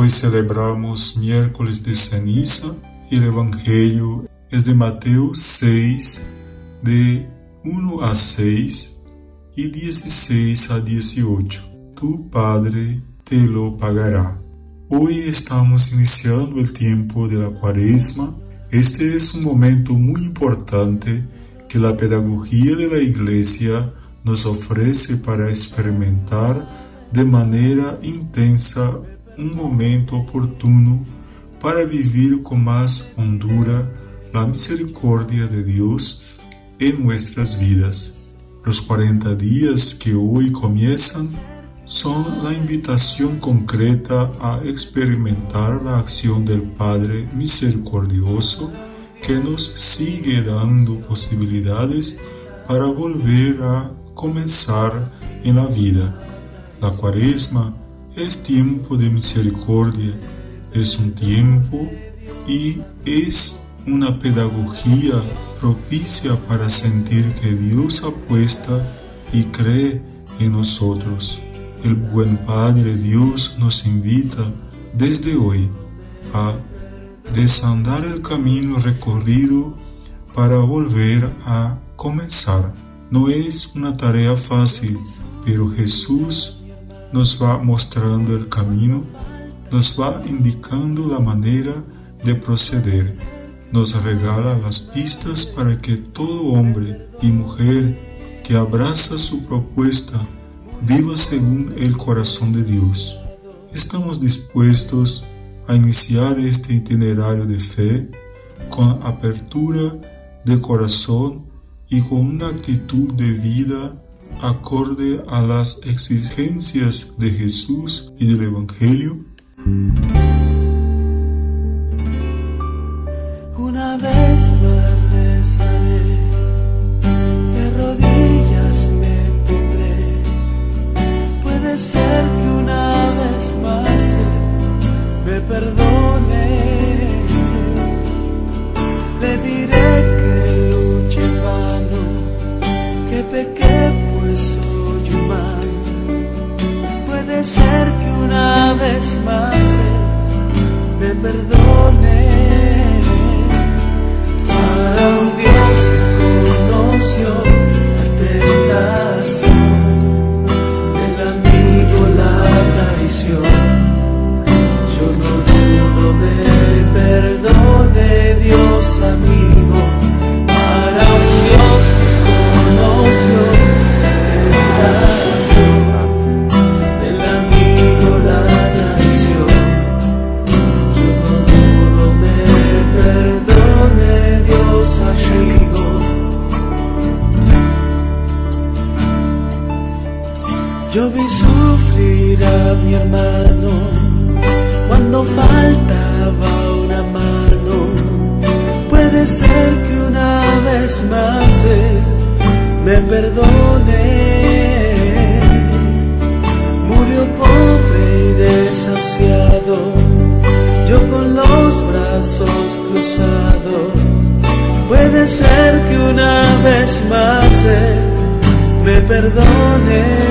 Hoy celebramos miércoles de ceniza y el Evangelio es de Mateo 6, de 1 a 6 y 16 a 18. Tu Padre te lo pagará. Hoy estamos iniciando el tiempo de la cuaresma. Este es un momento muy importante que la pedagogía de la Iglesia nos ofrece para experimentar de manera intensa un momento oportuno para vivir con más hondura la misericordia de Dios en nuestras vidas. Los 40 días que hoy comienzan son la invitación concreta a experimentar la acción del Padre misericordioso que nos sigue dando posibilidades para volver a comenzar en la vida. La cuaresma es tiempo de misericordia, es un tiempo y es una pedagogía propicia para sentir que Dios apuesta y cree en nosotros. El buen Padre Dios nos invita desde hoy a desandar el camino recorrido para volver a comenzar. No es una tarea fácil, pero Jesús nos va mostrando el camino, nos va indicando la manera de proceder, nos regala las pistas para que todo hombre y mujer que abraza su propuesta viva según el corazón de Dios. Estamos dispuestos a iniciar este itinerario de fe con apertura de corazón y con una actitud de vida acorde a las exigencias de Jesús y del Evangelio? Una vez más rezaré, de rodillas me pondré. Puede ser que la Yo vi sufrir a mi hermano cuando faltaba una mano. Puede ser que una vez más Él me perdone. Murió pobre y desahuciado, yo con los brazos cruzados. Puede ser que una vez más Él me perdone